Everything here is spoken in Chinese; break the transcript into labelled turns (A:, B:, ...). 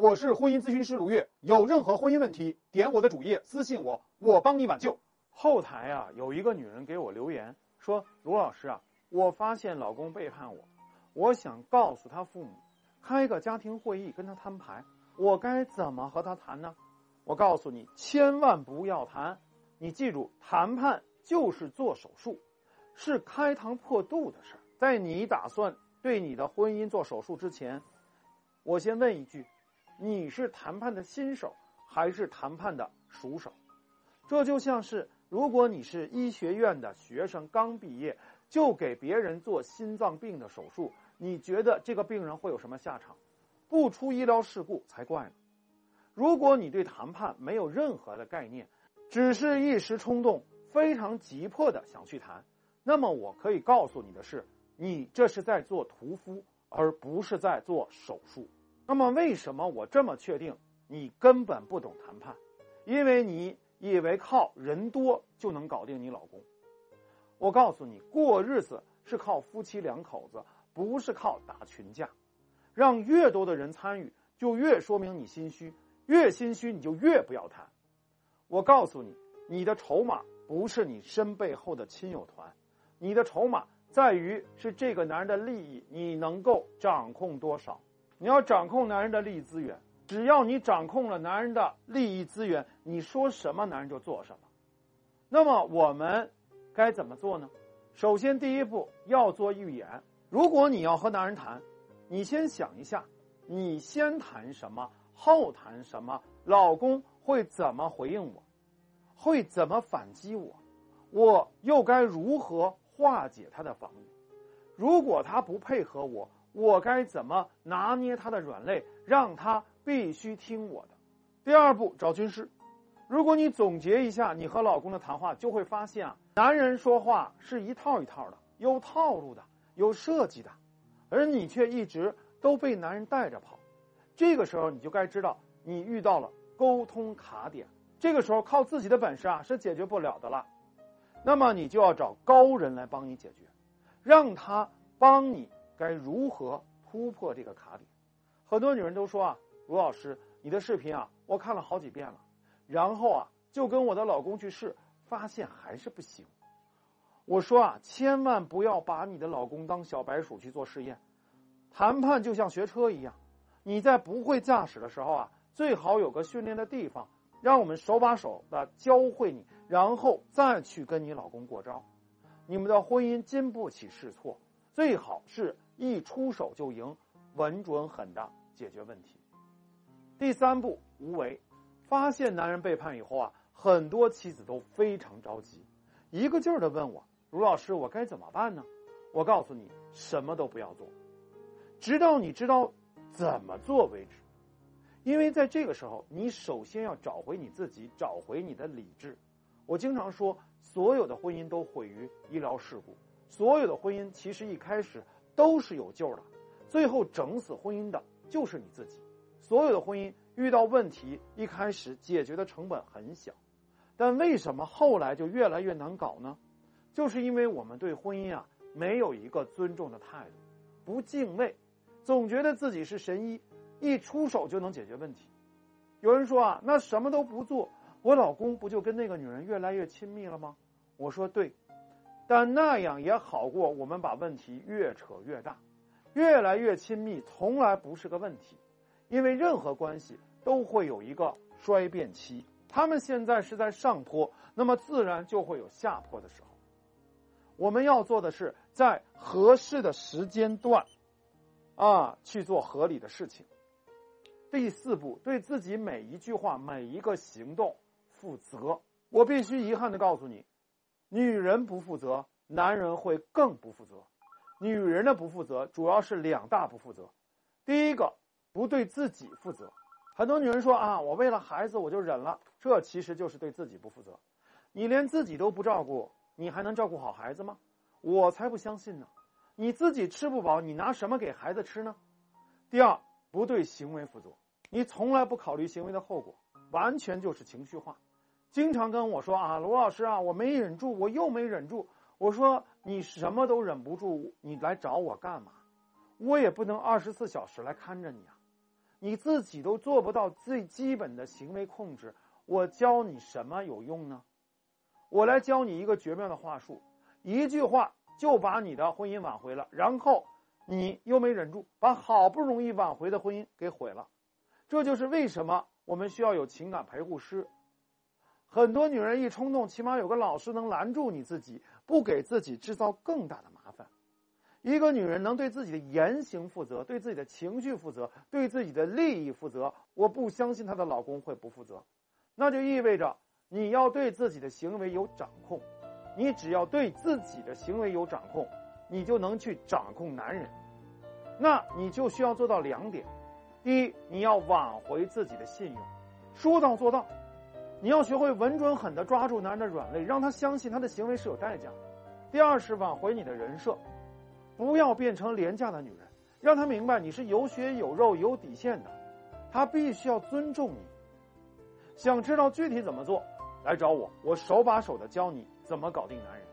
A: 我是婚姻咨询师卢月，有任何婚姻问题，点我的主页私信我，我帮你挽救。
B: 后台啊，有一个女人给我留言说：“卢老师啊，我发现老公背叛我，我想告诉他父母，开个家庭会议跟他摊牌，我该怎么和他谈呢？”我告诉你，千万不要谈，你记住，谈判就是做手术，是开膛破肚的事儿。在你打算对你的婚姻做手术之前，我先问一句。你是谈判的新手还是谈判的熟手？这就像是，如果你是医学院的学生，刚毕业就给别人做心脏病的手术，你觉得这个病人会有什么下场？不出医疗事故才怪呢！如果你对谈判没有任何的概念，只是一时冲动，非常急迫的想去谈，那么我可以告诉你的是，你这是在做屠夫，而不是在做手术。那么，为什么我这么确定你根本不懂谈判？因为你以为靠人多就能搞定你老公。我告诉你，过日子是靠夫妻两口子，不是靠打群架。让越多的人参与，就越说明你心虚；越心虚，你就越不要谈。我告诉你，你的筹码不是你身背后的亲友团，你的筹码在于是这个男人的利益，你能够掌控多少。你要掌控男人的利益资源，只要你掌控了男人的利益资源，你说什么男人就做什么。那么我们该怎么做呢？首先，第一步要做预演。如果你要和男人谈，你先想一下，你先谈什么，后谈什么，老公会怎么回应我，会怎么反击我，我又该如何化解他的防御？如果他不配合我。我该怎么拿捏他的软肋，让他必须听我的？第二步，找军师。如果你总结一下你和老公的谈话，就会发现啊，男人说话是一套一套的，有套路的，有设计的，而你却一直都被男人带着跑。这个时候，你就该知道你遇到了沟通卡点。这个时候，靠自己的本事啊是解决不了的了。那么，你就要找高人来帮你解决，让他帮你。该如何突破这个卡点？很多女人都说啊，卢老师，你的视频啊，我看了好几遍了，然后啊，就跟我的老公去试，发现还是不行。我说啊，千万不要把你的老公当小白鼠去做试验。谈判就像学车一样，你在不会驾驶的时候啊，最好有个训练的地方，让我们手把手的教会你，然后再去跟你老公过招，你们的婚姻经不起试错，最好是。一出手就赢，稳准狠的解决问题。第三步，无为。发现男人背叛以后啊，很多妻子都非常着急，一个劲儿的问我：“卢老师，我该怎么办呢？”我告诉你，什么都不要做，直到你知道怎么做为止。因为在这个时候，你首先要找回你自己，找回你的理智。我经常说，所有的婚姻都毁于医疗事故，所有的婚姻其实一开始。都是有救的，最后整死婚姻的就是你自己。所有的婚姻遇到问题，一开始解决的成本很小，但为什么后来就越来越难搞呢？就是因为我们对婚姻啊没有一个尊重的态度，不敬畏，总觉得自己是神医，一出手就能解决问题。有人说啊，那什么都不做，我老公不就跟那个女人越来越亲密了吗？我说对。但那样也好过我们把问题越扯越大，越来越亲密，从来不是个问题，因为任何关系都会有一个衰变期。他们现在是在上坡，那么自然就会有下坡的时候。我们要做的是在合适的时间段，啊，去做合理的事情。第四步，对自己每一句话、每一个行动负责。我必须遗憾的告诉你。女人不负责，男人会更不负责。女人的不负责主要是两大不负责。第一个，不对自己负责。很多女人说啊，我为了孩子我就忍了，这其实就是对自己不负责。你连自己都不照顾，你还能照顾好孩子吗？我才不相信呢！你自己吃不饱，你拿什么给孩子吃呢？第二，不对行为负责。你从来不考虑行为的后果，完全就是情绪化。经常跟我说啊，罗老师啊，我没忍住，我又没忍住。我说你什么都忍不住，你来找我干嘛？我也不能二十四小时来看着你啊。你自己都做不到最基本的行为控制，我教你什么有用呢？我来教你一个绝妙的话术，一句话就把你的婚姻挽回了，然后你又没忍住，把好不容易挽回的婚姻给毁了。这就是为什么我们需要有情感陪护师。很多女人一冲动，起码有个老师能拦住你自己，不给自己制造更大的麻烦。一个女人能对自己的言行负责，对自己的情绪负责，对自己的利益负责，我不相信她的老公会不负责。那就意味着。你要对自己的行为有掌控，你只要对自己的行为有掌控，你就能去掌控男人。那你就需要做到两点：第一，你要挽回自己的信用，说到做到；你要学会稳准狠的抓住男人的软肋，让他相信他的行为是有代价。第二是挽回你的人设，不要变成廉价的女人，让他明白你是有血有肉、有底线的，他必须要尊重你。想知道具体怎么做？来找我，我手把手的教你怎么搞定男人。